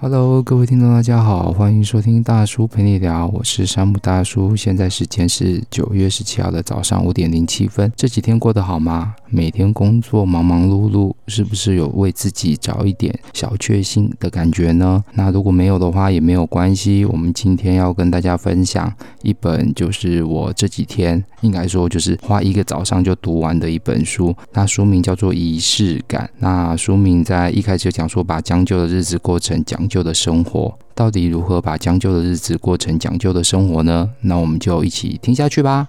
Hello，各位听众，大家好，欢迎收听大叔陪你聊，我是山姆大叔。现在时间是九月十七号的早上五点零七分。这几天过得好吗？每天工作忙忙碌碌，是不是有为自己找一点小确幸的感觉呢？那如果没有的话，也没有关系。我们今天要跟大家分享一本，就是我这几天应该说就是花一个早上就读完的一本书。那书名叫做《仪式感》。那书名在一开始就讲说，把将就的日子过成讲旧的生活，到底如何把将就的日子过成讲究的生活呢？那我们就一起听下去吧。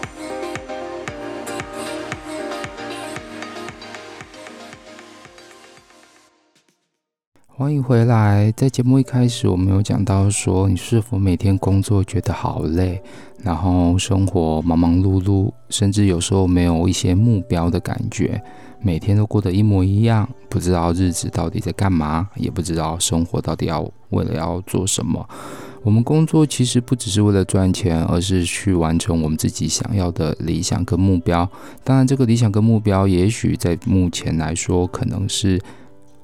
欢迎回来。在节目一开始，我们有讲到说，你是否每天工作觉得好累，然后生活忙忙碌碌，甚至有时候没有一些目标的感觉，每天都过得一模一样，不知道日子到底在干嘛，也不知道生活到底要为了要做什么。我们工作其实不只是为了赚钱，而是去完成我们自己想要的理想跟目标。当然，这个理想跟目标，也许在目前来说，可能是。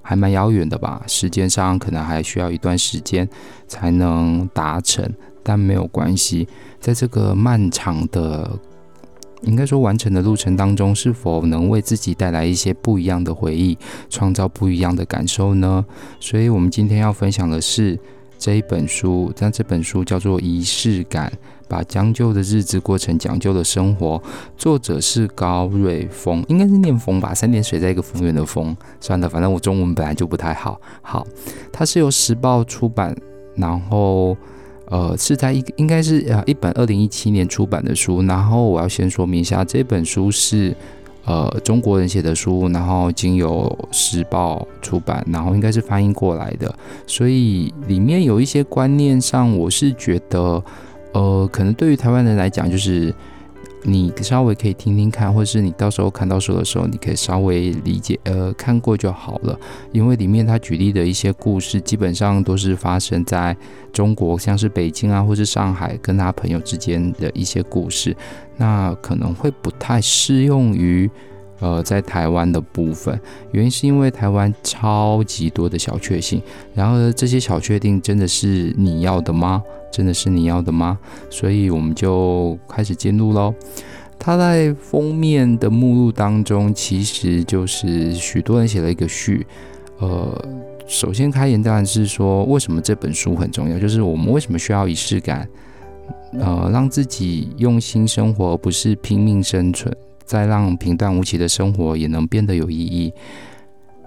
还蛮遥远的吧，时间上可能还需要一段时间才能达成，但没有关系。在这个漫长的，应该说完成的路程当中，是否能为自己带来一些不一样的回忆，创造不一样的感受呢？所以，我们今天要分享的是这一本书，但这本书叫做《仪式感》。把将就的日子过成讲究的生活，作者是高瑞峰，应该是念峰吧，三点水在一个丰原的丰。算了，反正我中文本来就不太好。好，它是由时报出版，然后呃是在一应该是呃一本二零一七年出版的书。然后我要先说明一下，这本书是呃中国人写的书，然后经由时报出版，然后应该是翻译过来的，所以里面有一些观念上，我是觉得。呃，可能对于台湾人来讲，就是你稍微可以听听看，或者是你到时候看到书的时候，你可以稍微理解，呃，看过就好了。因为里面他举例的一些故事，基本上都是发生在中国，像是北京啊，或是上海，跟他朋友之间的一些故事，那可能会不太适用于。呃，在台湾的部分，原因是因为台湾超级多的小确幸，然后这些小确幸真的是你要的吗？真的是你要的吗？所以我们就开始进入喽。它在封面的目录当中，其实就是许多人写了一个序。呃，首先开言当然是说，为什么这本书很重要，就是我们为什么需要仪式感？呃，让自己用心生活，而不是拼命生存。再让平淡无奇的生活也能变得有意义、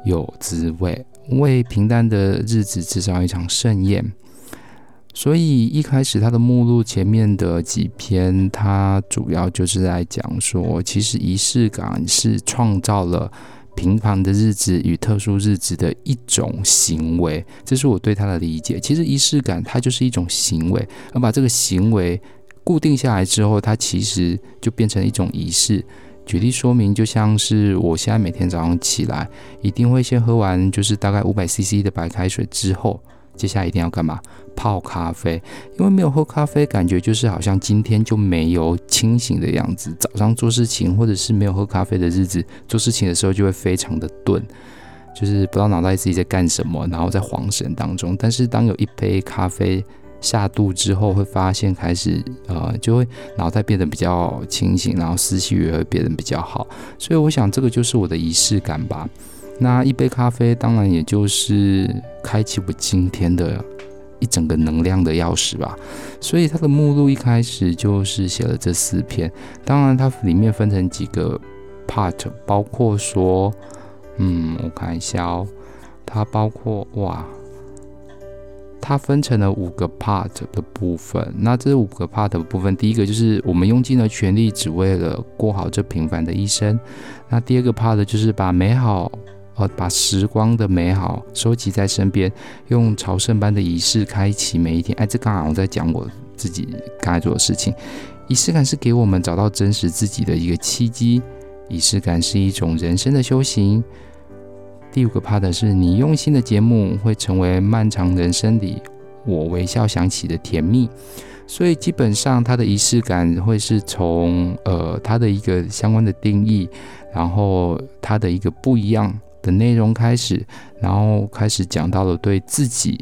有滋味，为平淡的日子制造一场盛宴。所以一开始他的目录前面的几篇，他主要就是在讲说，其实仪式感是创造了平凡的日子与特殊日子的一种行为。这是我对他的理解。其实仪式感它就是一种行为，而把这个行为固定下来之后，它其实就变成一种仪式。举例说明，就像是我现在每天早上起来，一定会先喝完就是大概五百 CC 的白开水之后，接下来一定要干嘛？泡咖啡。因为没有喝咖啡，感觉就是好像今天就没有清醒的样子。早上做事情，或者是没有喝咖啡的日子，做事情的时候就会非常的钝，就是不知道脑袋自己在干什么，然后在恍神当中。但是当有一杯咖啡，下肚之后会发现开始呃就会脑袋变得比较清醒，然后思绪也会变得比较好，所以我想这个就是我的仪式感吧。那一杯咖啡当然也就是开启我今天的一整个能量的钥匙吧。所以它的目录一开始就是写了这四篇，当然它里面分成几个 part，包括说嗯我看一下哦，它包括哇。它分成了五个 part 的部分。那这五个 part 的部分，第一个就是我们用尽了全力，只为了过好这平凡的一生。那第二个 part 就是把美好，呃，把时光的美好收集在身边，用朝圣般的仪式开启每一天。哎，这刚好我在讲我自己刚才做的事情。仪式感是给我们找到真实自己的一个契机，仪式感是一种人生的修行。第五个 part 是你用心的节目会成为漫长人生里我微笑想起的甜蜜。所以基本上它的仪式感会是从呃它的一个相关的定义，然后它的一个不一样的内容开始，然后开始讲到了对自己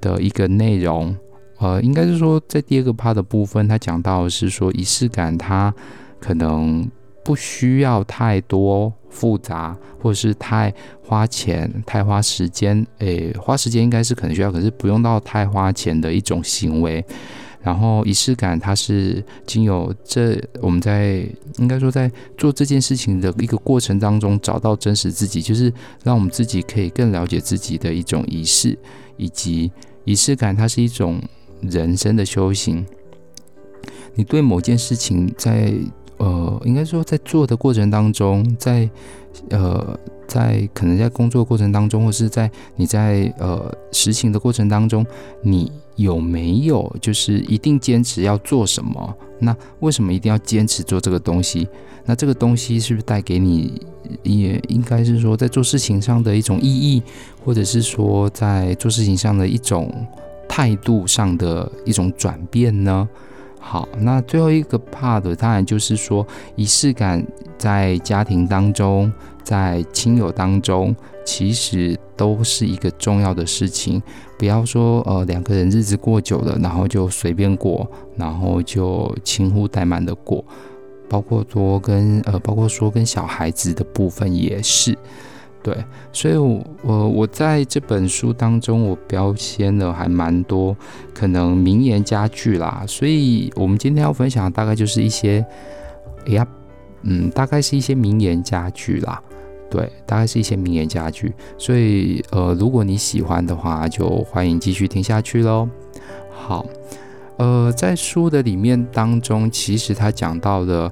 的一个内容。呃，应该是说在第二个 part 的部分，它讲到的是说仪式感它可能。不需要太多复杂，或者是太花钱、太花时间。诶，花时间应该是可能需要，可是不用到太花钱的一种行为。然后仪式感，它是经由这我们在应该说在做这件事情的一个过程当中，找到真实自己，就是让我们自己可以更了解自己的一种仪式，以及仪式感，它是一种人生的修行。你对某件事情在。呃，应该说，在做的过程当中，在呃，在可能在工作过程当中，或是在你在呃实行的过程当中，你有没有就是一定坚持要做什么？那为什么一定要坚持做这个东西？那这个东西是不是带给你也应该是说在做事情上的一种意义，或者是说在做事情上的一种态度上的一种转变呢？好，那最后一个 part 当然就是说，仪式感在家庭当中，在亲友当中，其实都是一个重要的事情。不要说呃两个人日子过久了，然后就随便过，然后就轻忽怠慢的过。包括说跟呃，包括说跟小孩子的部分也是。对，所以我，我我在这本书当中，我标签了还蛮多可能名言佳句啦。所以，我们今天要分享的大概就是一些，哎呀，嗯，大概是一些名言佳句啦。对，大概是一些名言佳句。所以，呃，如果你喜欢的话，就欢迎继续听下去喽。好，呃，在书的里面当中，其实他讲到了。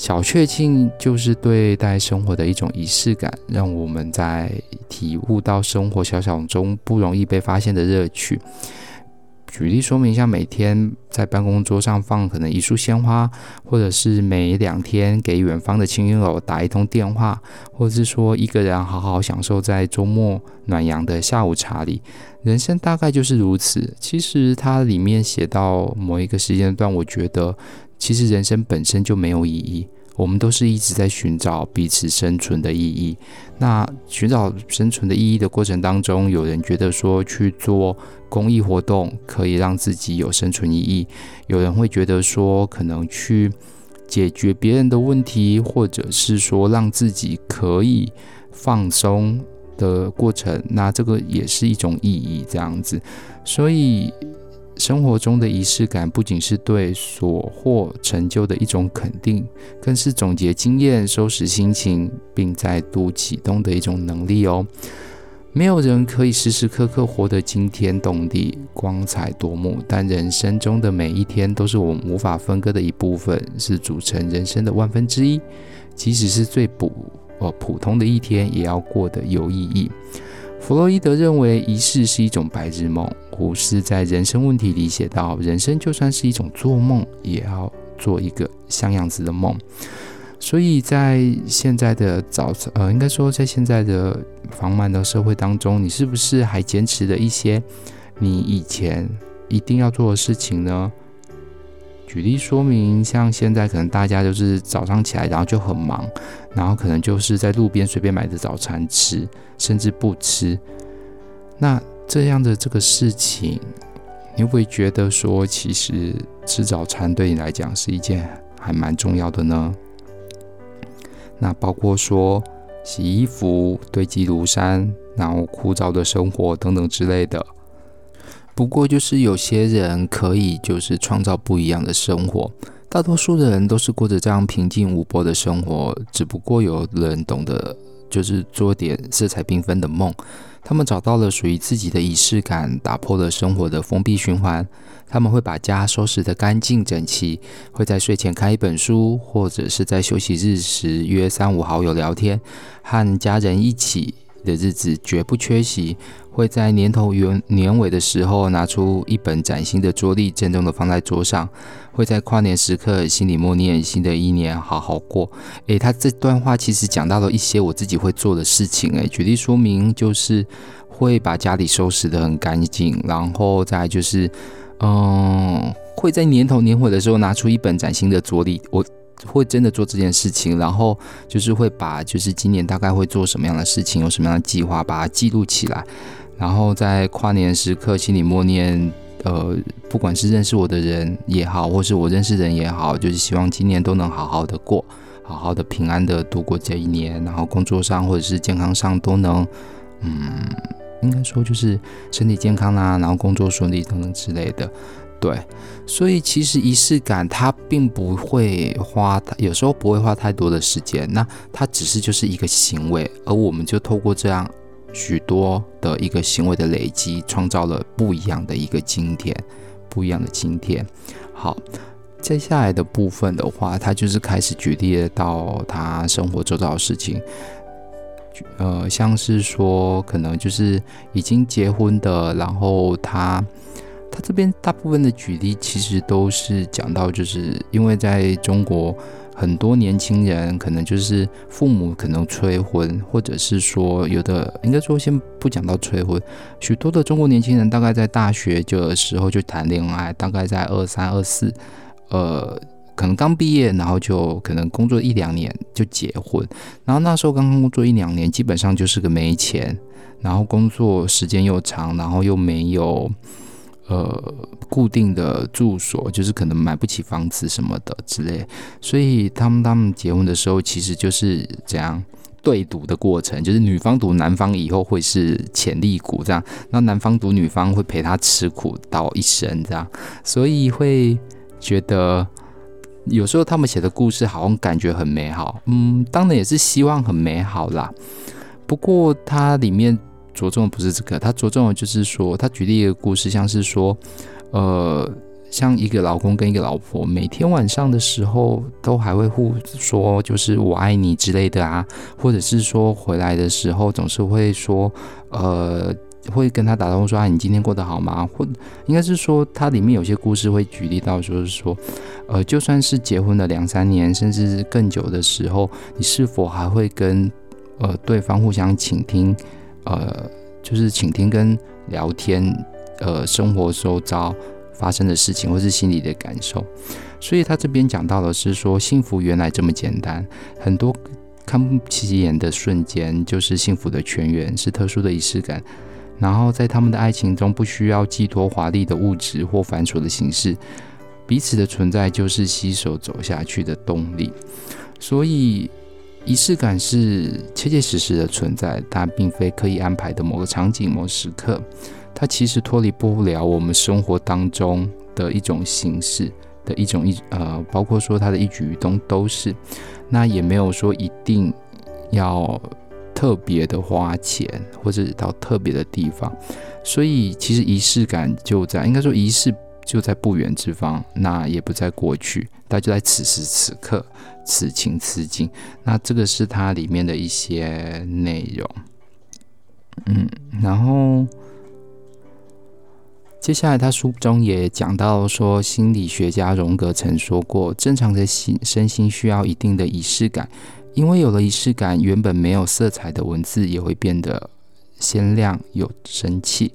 小确幸就是对待生活的一种仪式感，让我们在体悟到生活小小中不容易被发现的乐趣。举例说明一下，每天在办公桌上放可能一束鲜花，或者是每两天给远方的亲友打一通电话，或者是说一个人好好享受在周末暖阳的下午茶里。人生大概就是如此。其实它里面写到某一个时间段，我觉得。其实人生本身就没有意义，我们都是一直在寻找彼此生存的意义。那寻找生存的意义的过程当中，有人觉得说去做公益活动可以让自己有生存意义，有人会觉得说可能去解决别人的问题，或者是说让自己可以放松的过程，那这个也是一种意义，这样子，所以。生活中的仪式感不仅是对所获成就的一种肯定，更是总结经验、收拾心情，并再度启动的一种能力哦。没有人可以时时刻刻活得惊天动地、光彩夺目，但人生中的每一天都是我们无法分割的一部分，是组成人生的万分之一。即使是最普呃普通的一天，也要过得有意义。弗洛伊德认为，仪式是一种白日梦。胡适在人生问题里写道：“人生就算是一种做梦，也要做一个像样子的梦。”所以在现在的早，呃，应该说在现在的繁忙的社会当中，你是不是还坚持了一些你以前一定要做的事情呢？举例说明，像现在可能大家就是早上起来，然后就很忙，然后可能就是在路边随便买的早餐吃，甚至不吃。那这样的这个事情，你会觉得说，其实吃早餐对你来讲是一件还蛮重要的呢？那包括说洗衣服、堆积如山，然后枯燥的生活等等之类的。不过，就是有些人可以就是创造不一样的生活，大多数的人都是过着这样平静无波的生活。只不过有人懂得就是做点色彩缤纷的梦。他们找到了属于自己的仪式感，打破了生活的封闭循环。他们会把家收拾得干净整齐，会在睡前看一本书，或者是在休息日时约三五好友聊天，和家人一起的日子绝不缺席。会在年头元年尾的时候拿出一本崭新的桌历，郑重地放在桌上。会在跨年时刻心里默念：新的一年好好过。诶，他这段话其实讲到了一些我自己会做的事情。诶，举例说明就是会把家里收拾得很干净，然后再就是，嗯，会在年头年尾的时候拿出一本崭新的桌历。我。会真的做这件事情，然后就是会把就是今年大概会做什么样的事情，有什么样的计划，把它记录起来，然后在跨年时刻心里默念，呃，不管是认识我的人也好，或是我认识人也好，就是希望今年都能好好的过，好好的平安的度过这一年，然后工作上或者是健康上都能，嗯，应该说就是身体健康啦，然后工作顺利等等之类的。对，所以其实仪式感它并不会花，有时候不会花太多的时间。那它只是就是一个行为，而我们就透过这样许多的一个行为的累积，创造了不一样的一个今天，不一样的今天。好，接下来的部分的话，他就是开始举例到他生活周遭的事情，呃，像是说可能就是已经结婚的，然后他。这边大部分的举例其实都是讲到，就是因为在中国，很多年轻人可能就是父母可能催婚，或者是说有的应该说先不讲到催婚，许多的中国年轻人大概在大学的时候就谈恋爱，大概在二三二四，呃，可能刚毕业，然后就可能工作一两年就结婚，然后那时候刚刚工作一两年，基本上就是个没钱，然后工作时间又长，然后又没有。呃，固定的住所就是可能买不起房子什么的之类，所以他们他们结婚的时候其实就是这样对赌的过程，就是女方赌男方以后会是潜力股这样，那男方赌女方会陪他吃苦到一生这样，所以会觉得有时候他们写的故事好像感觉很美好，嗯，当然也是希望很美好啦，不过它里面。着重的不是这个，他着重的就是说，他举例一个故事，像是说，呃，像一个老公跟一个老婆，每天晚上的时候都还会互说，就是我爱你之类的啊，或者是说回来的时候总是会说，呃，会跟他打招呼说，啊，你今天过得好吗？或应该是说，他里面有些故事会举例到，就是说，呃，就算是结婚了两三年，甚至更久的时候，你是否还会跟呃对方互相倾听？呃，就是倾听跟聊天，呃，生活周遭发生的事情，或是心里的感受。所以他这边讲到的是说，幸福原来这么简单，很多看不起眼的瞬间就是幸福的泉源，是特殊的仪式感。然后在他们的爱情中，不需要寄托华丽的物质或繁琐的形式，彼此的存在就是携手走下去的动力。所以。仪式感是切切实实的存在，它并非刻意安排的某个场景、某时刻，它其实脱离不了我们生活当中的一种形式的一种一呃，包括说它的一举一动都是。那也没有说一定要特别的花钱或者到特别的地方，所以其实仪式感就在，应该说仪式就在不远之方，那也不在过去，它就在此时此刻。此情此景，那这个是它里面的一些内容。嗯，然后接下来他书中也讲到说，心理学家荣格曾说过，正常的心身心需要一定的仪式感，因为有了仪式感，原本没有色彩的文字也会变得鲜亮有生气，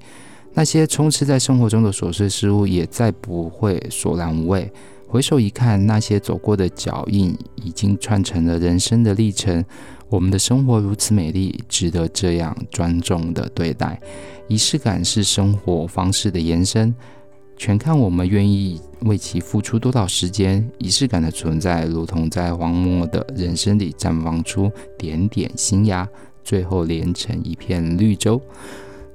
那些充斥在生活中的琐碎事物也再不会索然无味。回首一看，那些走过的脚印已经串成了人生的历程。我们的生活如此美丽，值得这样庄重的对待。仪式感是生活方式的延伸，全看我们愿意为其付出多少时间。仪式感的存在，如同在荒漠的人生里绽放出点点新芽，最后连成一片绿洲。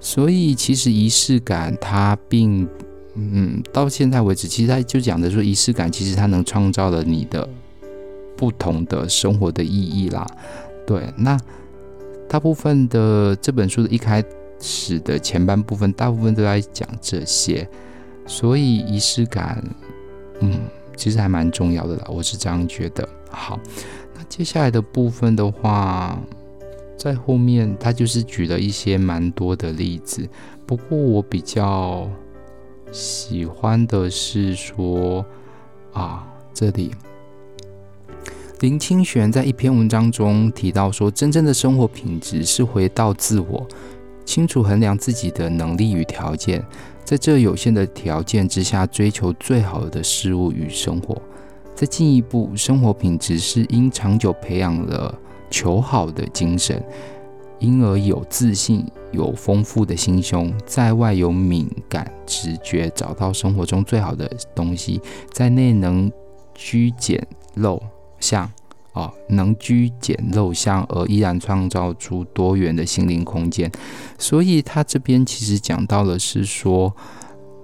所以，其实仪式感它并。嗯，到现在为止，其实他就讲的说，仪式感其实它能创造了你的不同的生活的意义啦。对，那大部分的这本书的一开始的前半部分，大部分都在讲这些，所以仪式感，嗯，其实还蛮重要的啦，我是这样觉得。好，那接下来的部分的话，在后面他就是举了一些蛮多的例子，不过我比较喜欢的是说啊，这里。林清玄在一篇文章中提到说，真正的生活品质是回到自我，清楚衡量自己的能力与条件，在这有限的条件之下，追求最好的事物与生活。再进一步，生活品质是因长久培养了求好的精神，因而有自信、有丰富的心胸，在外有敏感直觉，找到生活中最好的东西，在内能居简陋。相、哦，能居简陋相，而依然创造出多元的心灵空间。所以他这边其实讲到的是说，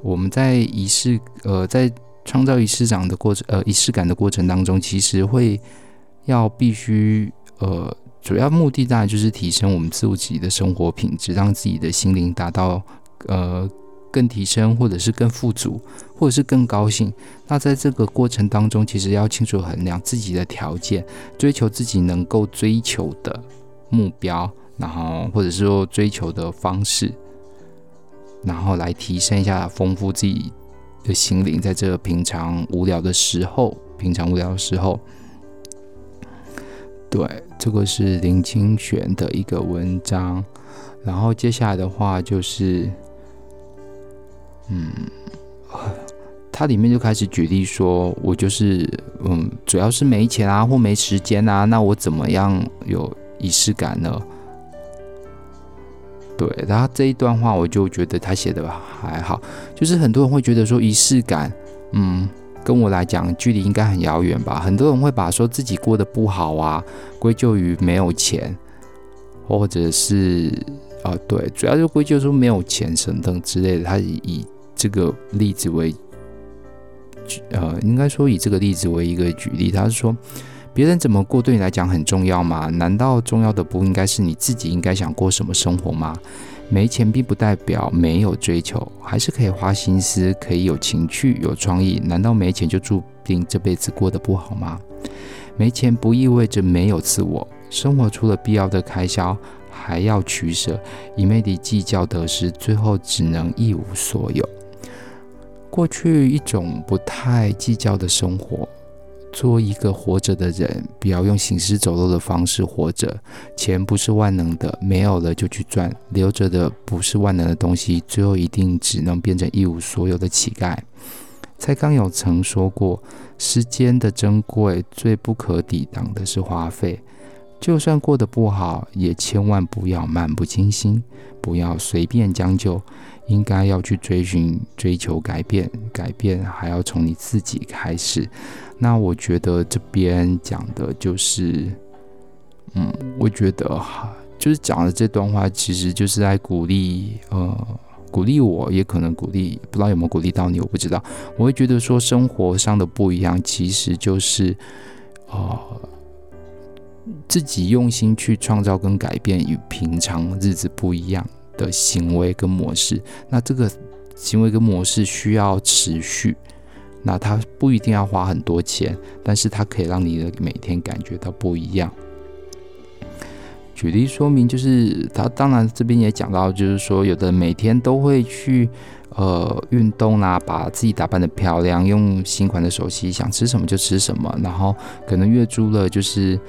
我们在仪式呃，在创造仪式感的过程呃仪式感的过程当中，其实会要必须呃，主要目的当然就是提升我们自己的生活品质，让自己的心灵达到呃。更提升，或者是更富足，或者是更高兴。那在这个过程当中，其实要清楚衡量自己的条件，追求自己能够追求的目标，然后或者是说追求的方式，然后来提升一下，丰富自己的心灵。在这个平常无聊的时候，平常无聊的时候，对，这个是林清玄的一个文章。然后接下来的话就是。嗯，他里面就开始举例说，我就是嗯，主要是没钱啊，或没时间啊，那我怎么样有仪式感呢？对，然后这一段话我就觉得他写的还好，就是很多人会觉得说仪式感，嗯，跟我来讲距离应该很遥远吧。很多人会把说自己过得不好啊，归咎于没有钱，或者是啊，对，主要就归咎说没有钱等等之类的，他以。这个例子为，呃，应该说以这个例子为一个举例。他是说，别人怎么过对你来讲很重要吗？难道重要的不应该是你自己应该想过什么生活吗？没钱并不代表没有追求，还是可以花心思，可以有情趣、有创意。难道没钱就注定这辈子过得不好吗？没钱不意味着没有自我，生活除了必要的开销，还要取舍，一味地计较得失，最后只能一无所有。过去一种不太计较的生活，做一个活着的人，不要用行尸走肉的方式活着。钱不是万能的，没有了就去赚，留着的不是万能的东西，最后一定只能变成一无所有的乞丐。蔡康永曾说过：“时间的珍贵，最不可抵挡的是花费。就算过得不好，也千万不要漫不经心，不要随便将就。”应该要去追寻、追求改变，改变还要从你自己开始。那我觉得这边讲的就是，嗯，我觉得哈，就是讲的这段话，其实就是在鼓励，呃，鼓励我，也可能鼓励，不知道有没有鼓励到你，我不知道。我会觉得说，生活上的不一样，其实就是，呃，自己用心去创造跟改变，与平常日子不一样。的行为跟模式，那这个行为跟模式需要持续，那它不一定要花很多钱，但是它可以让你的每天感觉到不一样。举例说明，就是他当然这边也讲到，就是说有的每天都会去呃运动啊，把自己打扮的漂亮，用新款的手机，想吃什么就吃什么，然后可能月租了就是。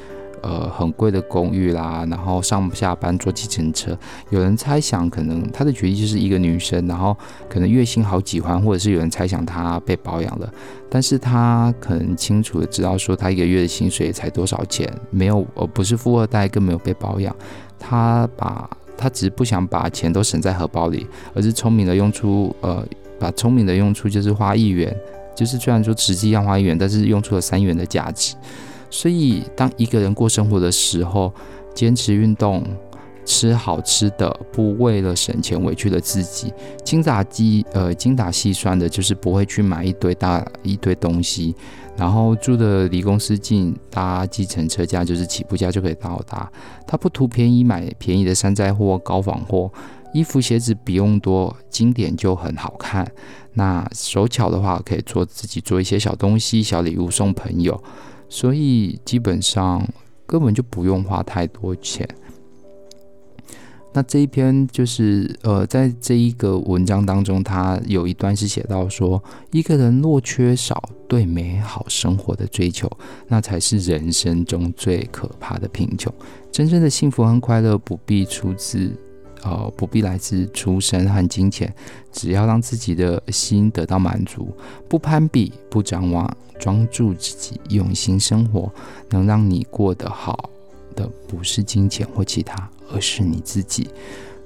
呃，很贵的公寓啦，然后上下班坐计程车。有人猜想，可能她的决定就是一个女生，然后可能月薪好几万，或者是有人猜想她被包养了。但是她可能清楚的知道，说她一个月的薪水才多少钱，没有，呃，不是富二代，更没有被包养。她把，她只是不想把钱都省在荷包里，而是聪明的用出，呃，把聪明的用出就是花一元，就是虽然说实际要花一元，但是用出了三元的价值。所以，当一个人过生活的时候，坚持运动，吃好吃的，不为了省钱委屈了自己。精打细呃精打细算的，就是不会去买一堆大一堆东西。然后住的离公司近，搭计程车价就是起步价就可以到达。他不图便宜，买便宜的山寨货、高仿货，衣服鞋子不用多，经典就很好看。那手巧的话，可以做自己做一些小东西、小礼物送朋友，所以基本上根本就不用花太多钱。那这一篇就是呃，在这一个文章当中，他有一段是写到说，一个人若缺少对美好生活的追求，那才是人生中最可怕的贫穷。真正的幸福和快乐不必出自呃，不必来自出身和金钱，只要让自己的心得到满足，不攀比，不张望，专注自己，用心生活，能让你过得好的不是金钱或其他。而是你自己，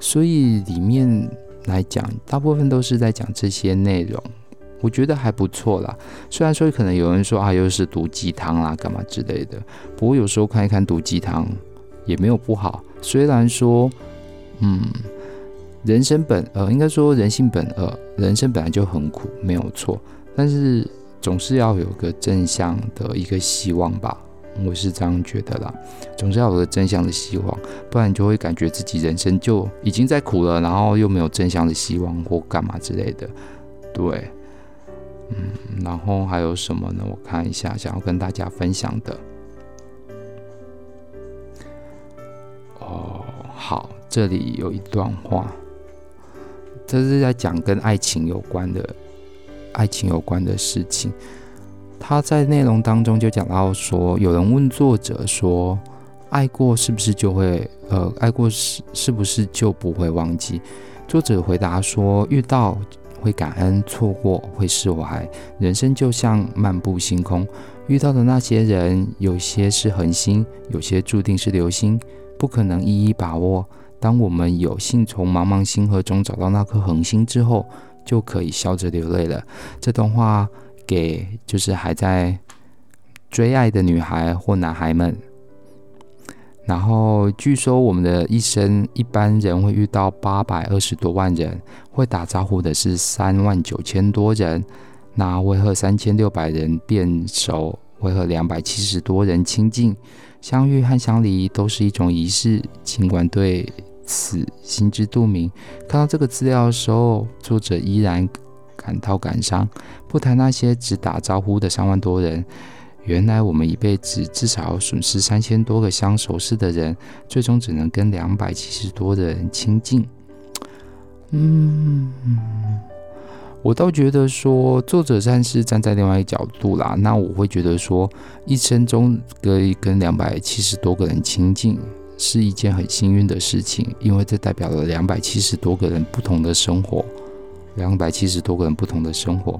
所以里面来讲，大部分都是在讲这些内容，我觉得还不错啦。虽然说可能有人说啊，又是毒鸡汤啦，干嘛之类的。不过有时候看一看毒鸡汤也没有不好。虽然说，嗯，人生本呃，应该说人性本恶，人生本来就很苦，没有错。但是总是要有个正向的一个希望吧。我是这样觉得啦，总是要有个正向的希望，不然你就会感觉自己人生就已经在苦了，然后又没有正向的希望或干嘛之类的。对，嗯，然后还有什么呢？我看一下，想要跟大家分享的。哦，好，这里有一段话，这是在讲跟爱情有关的，爱情有关的事情。他在内容当中就讲到说，有人问作者说，爱过是不是就会呃，爱过是是不是就不会忘记？作者回答说，遇到会感恩，错过会释怀。人生就像漫步星空，遇到的那些人，有些是恒星，有些注定是流星，不可能一一把握。当我们有幸从茫茫星河中找到那颗恒星之后，就可以笑着流泪了。这段话。给就是还在追爱的女孩或男孩们。然后据说我们的一生，一般人会遇到八百二十多万人，会打招呼的是三万九千多人。那会和三千六百人变熟，会和两百七十多人亲近。相遇和相离都是一种仪式，尽管对此心知肚明。看到这个资料的时候，作者依然。感到感伤，不谈那些只打招呼的三万多人，原来我们一辈子至少要损失三千多个相熟识的人，最终只能跟两百七十多的人亲近。嗯，我倒觉得说，作者算是站在另外一个角度啦。那我会觉得说，一生中可以跟两百七十多个人亲近，是一件很幸运的事情，因为这代表了两百七十多个人不同的生活。两百七十多个人不同的生活，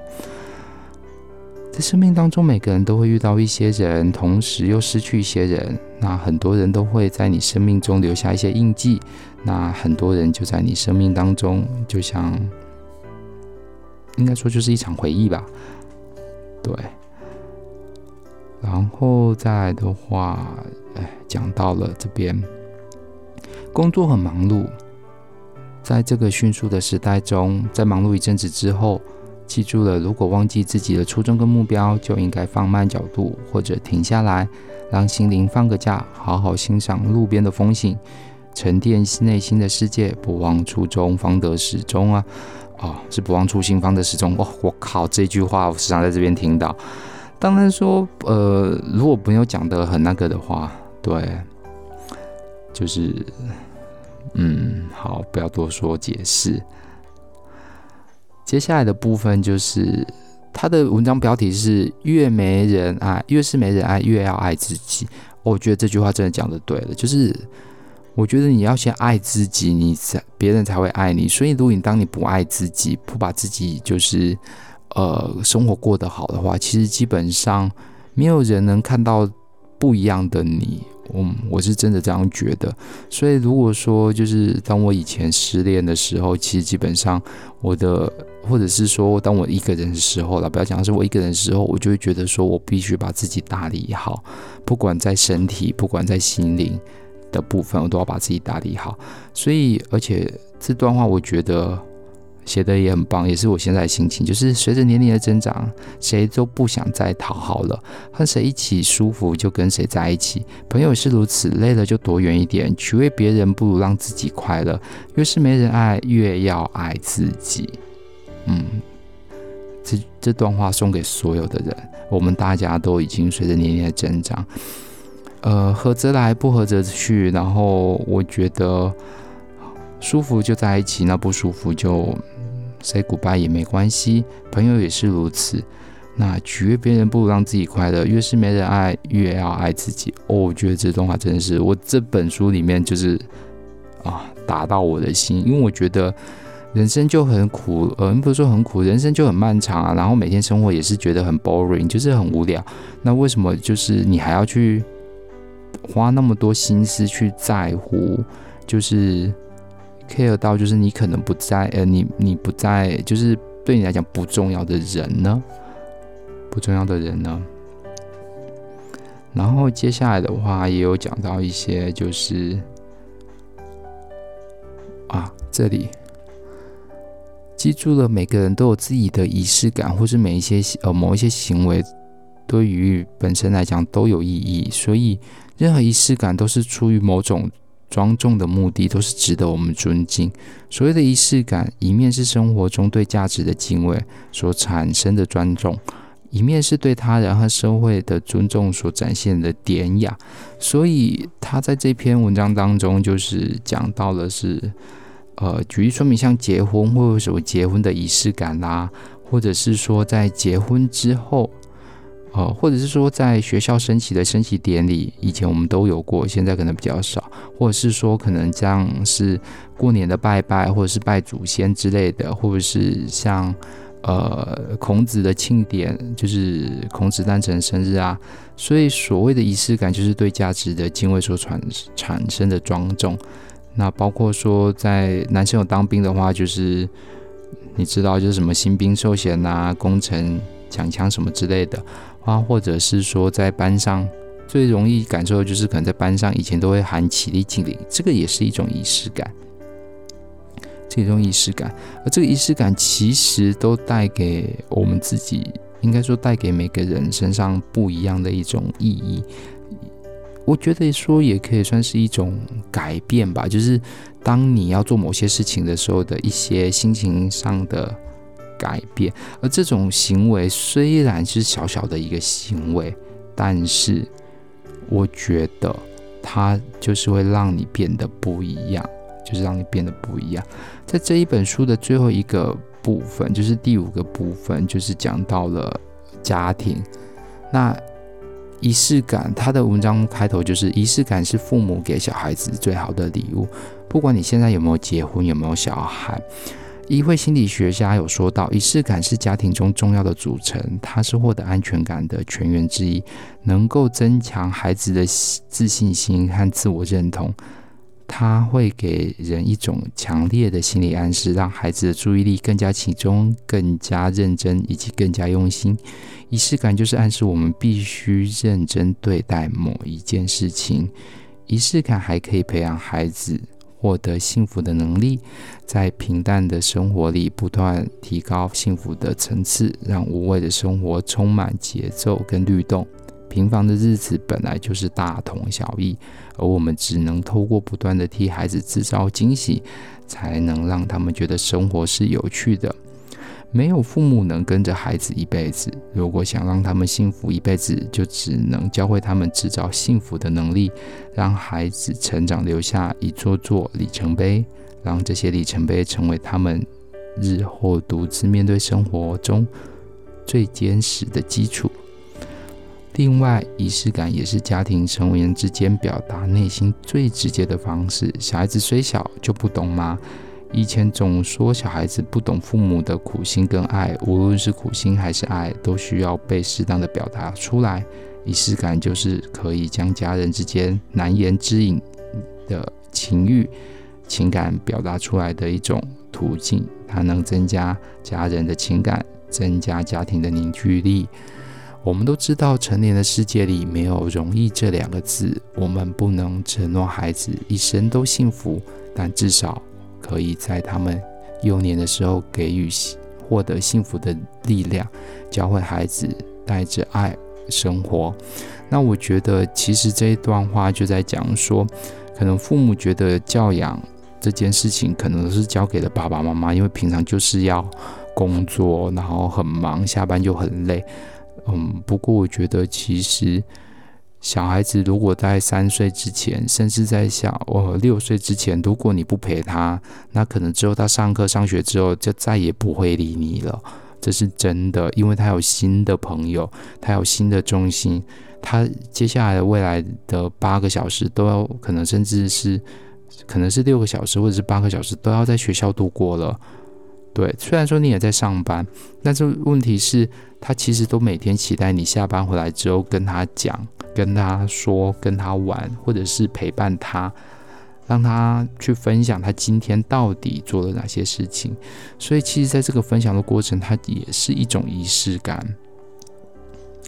在生命当中，每个人都会遇到一些人，同时又失去一些人。那很多人都会在你生命中留下一些印记。那很多人就在你生命当中，就像应该说就是一场回忆吧。对。然后再来的话，哎，讲到了这边，工作很忙碌。在这个迅速的时代中，在忙碌一阵子之后，记住了，如果忘记自己的初衷跟目标，就应该放慢角度或者停下来，让心灵放个假，好好欣赏路边的风景，沉淀内心的世界。不忘初衷，方得始终啊！哦，是不忘初心，方得始终。哇、哦，我靠，这句话我时常在这边听到。当然说，呃，如果没有讲得很那个的话，对，就是。嗯，好，不要多说解释。接下来的部分就是他的文章标题是“越没人爱，越是没人爱，越要爱自己”。我觉得这句话真的讲得对了，就是我觉得你要先爱自己，你才别人才会爱你。所以，如果你当你不爱自己，不把自己就是呃生活过得好的话，其实基本上没有人能看到不一样的你。嗯，我是真的这样觉得。所以如果说，就是当我以前失恋的时候，其实基本上我的，或者是说当我一个人的时候了，不要讲是我一个人的时候，我就会觉得说我必须把自己打理好，不管在身体，不管在心灵，的部分，我都要把自己打理好。所以，而且这段话我觉得写的也很棒，也是我现在的心情。就是随着年龄的增长，谁都不想再讨好了，和谁一起舒服就跟谁在一起。朋友也是如此，累了就躲远一点。取悦别人不如让自己快乐。越是没人爱，越要爱自己。嗯。这这段话送给所有的人，我们大家都已经随着年龄的增长，呃，合则来，不合则去。然后我觉得舒服就在一起，那不舒服就 say goodbye 也没关系。朋友也是如此。那取悦别人不如让自己快乐。越是没人爱，越要爱自己。哦，我觉得这段话真的是我这本书里面就是啊，打到我的心，因为我觉得。人生就很苦，呃，不是说很苦，人生就很漫长啊。然后每天生活也是觉得很 boring，就是很无聊。那为什么就是你还要去花那么多心思去在乎，就是 care 到就是你可能不在，呃，你你不在，就是对你来讲不重要的人呢？不重要的人呢？然后接下来的话也有讲到一些，就是啊，这里。记住了，每个人都有自己的仪式感，或是每一些呃某一些行为，对于本身来讲都有意义。所以，任何仪式感都是出于某种庄重的目的，都是值得我们尊敬。所谓的仪式感，一面是生活中对价值的敬畏所产生的尊重，一面是对他人和社会的尊重所展现的典雅。所以，他在这篇文章当中，就是讲到了是。呃，举例说明，像结婚或者什么结婚的仪式感啦、啊，或者是说在结婚之后，呃，或者是说在学校升旗的升旗典礼，以前我们都有过，现在可能比较少，或者是说可能像是过年的拜拜，或者是拜祖先之类的，或者是像呃孔子的庆典，就是孔子诞辰生日啊，所以所谓的仪式感，就是对价值的敬畏所产产生的庄重。那包括说，在男生有当兵的话，就是你知道，就是什么新兵授衔啊、功臣抢枪什么之类的啊，或者是说在班上最容易感受的就是，可能在班上以前都会喊起立敬礼，这个也是一种仪式感，这种仪式感，而这个仪式感其实都带给我们自己，应该说带给每个人身上不一样的一种意义。我觉得说也可以算是一种改变吧，就是当你要做某些事情的时候的一些心情上的改变。而这种行为虽然是小小的一个行为，但是我觉得它就是会让你变得不一样，就是让你变得不一样。在这一本书的最后一个部分，就是第五个部分，就是讲到了家庭。那仪式感，他的文章开头就是仪式感是父母给小孩子最好的礼物。不管你现在有没有结婚，有没有小孩，一位心理学家有说到，仪式感是家庭中重要的组成，它是获得安全感的泉源之一，能够增强孩子的自信心和自我认同。它会给人一种强烈的心理暗示，让孩子的注意力更加集中、更加认真以及更加用心。仪式感就是暗示我们必须认真对待某一件事情。仪式感还可以培养孩子获得幸福的能力，在平淡的生活里不断提高幸福的层次，让无谓的生活充满节奏跟律动。平凡的日子本来就是大同小异，而我们只能透过不断的替孩子制造惊喜，才能让他们觉得生活是有趣的。没有父母能跟着孩子一辈子，如果想让他们幸福一辈子，就只能教会他们制造幸福的能力，让孩子成长留下一座座里程碑，让这些里程碑成为他们日后独自面对生活中最坚实的基础。另外，仪式感也是家庭成员之间表达内心最直接的方式。小孩子虽小就不懂吗？以前总说小孩子不懂父母的苦心跟爱，无论是苦心还是爱，都需要被适当的表达出来。仪式感就是可以将家人之间难言之隐的情欲、情感表达出来的一种途径。它能增加家人的情感，增加家庭的凝聚力。我们都知道，成年的世界里没有容易这两个字。我们不能承诺孩子一生都幸福，但至少可以在他们幼年的时候给予获得幸福的力量，教会孩子带着爱生活。那我觉得，其实这一段话就在讲说，可能父母觉得教养这件事情，可能是交给了爸爸妈妈，因为平常就是要工作，然后很忙，下班就很累。嗯，不过我觉得其实小孩子如果在三岁之前，甚至在小哦六岁之前，如果你不陪他，那可能之后他上课上学之后就再也不会理你了，这是真的，因为他有新的朋友，他有新的重心，他接下来的未来的八个小时都要可能甚至是可能是六个小时或者是八个小时都要在学校度过了。对，虽然说你也在上班，但是问题是，他其实都每天期待你下班回来之后跟他讲、跟他说、跟他玩，或者是陪伴他，让他去分享他今天到底做了哪些事情。所以，其实在这个分享的过程，它也是一种仪式感，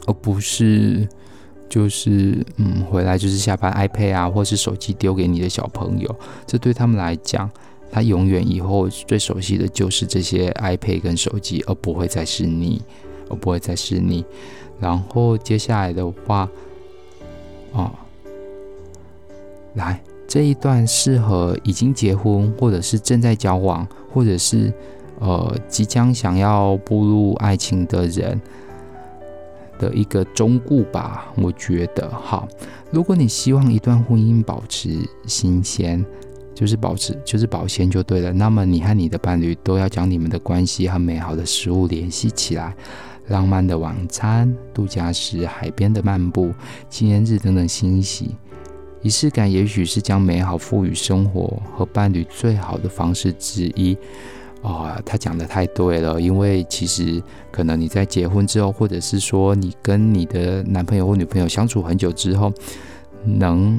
而不是就是嗯回来就是下班 iPad 啊，或是手机丢给你的小朋友，这对他们来讲。他永远以后最熟悉的就是这些 iPad 跟手机，而不会再是你，而不会再是你。然后接下来的话，哦，来这一段适合已经结婚，或者是正在交往，或者是呃即将想要步入爱情的人的一个忠告吧。我觉得，好，如果你希望一段婚姻保持新鲜。就是保持，就是保鲜就对了。那么你和你的伴侣都要将你们的关系和美好的食物联系起来，浪漫的晚餐、度假时海边的漫步、纪念日等等欣喜。仪式感也许是将美好赋予生活和伴侣最好的方式之一。啊、他讲得太对了，因为其实可能你在结婚之后，或者是说你跟你的男朋友或女朋友相处很久之后，能，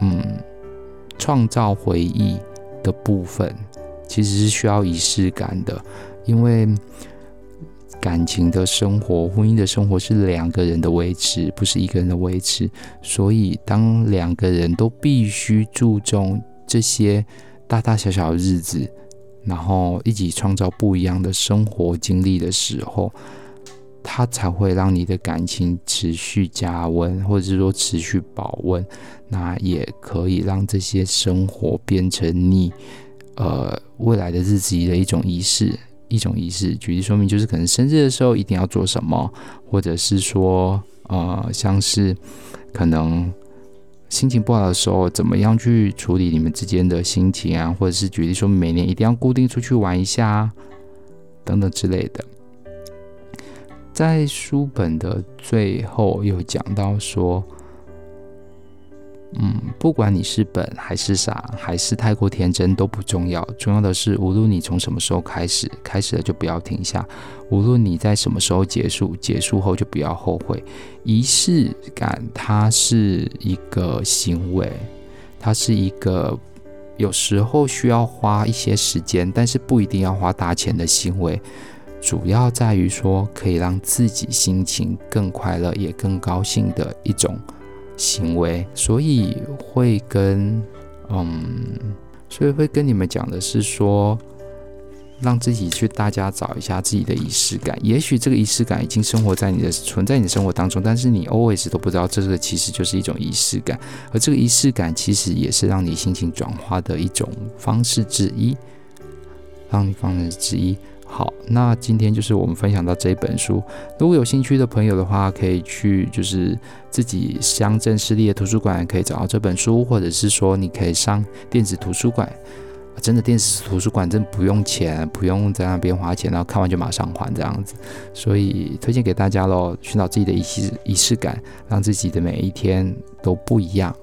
嗯。创造回忆的部分，其实是需要仪式感的，因为感情的生活、婚姻的生活是两个人的维持，不是一个人的维持。所以，当两个人都必须注重这些大大小小的日子，然后一起创造不一样的生活经历的时候。它才会让你的感情持续加温，或者是说持续保温。那也可以让这些生活变成你呃未来的日子的一种仪式，一种仪式。举例说明，就是可能生日的时候一定要做什么，或者是说呃像是可能心情不好的时候，怎么样去处理你们之间的心情啊，或者是举例说每年一定要固定出去玩一下等等之类的。在书本的最后有讲到说，嗯，不管你是笨还是傻，还是太过天真都不重要，重要的是无论你从什么时候开始，开始了就不要停下；无论你在什么时候结束，结束后就不要后悔。仪式感它是一个行为，它是一个有时候需要花一些时间，但是不一定要花大钱的行为。主要在于说，可以让自己心情更快乐，也更高兴的一种行为，所以会跟嗯，所以会跟你们讲的是说，让自己去大家找一下自己的仪式感。也许这个仪式感已经生活在你的存在你的生活当中，但是你 always 都不知道，这个其实就是一种仪式感。而这个仪式感其实也是让你心情转化的一种方式之一，让你方式之一。好，那今天就是我们分享到这一本书。如果有兴趣的朋友的话，可以去就是自己乡镇市立的图书馆可以找到这本书，或者是说你可以上电子图书馆。真的电子图书馆真不用钱，不用在那边花钱，然后看完就马上还这样子。所以推荐给大家喽，寻找自己的仪式仪式感，让自己的每一天都不一样。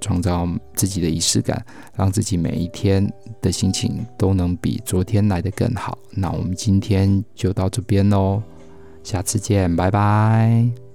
创造自己的仪式感，让自己每一天的心情都能比昨天来的更好。那我们今天就到这边喽，下次见，拜拜。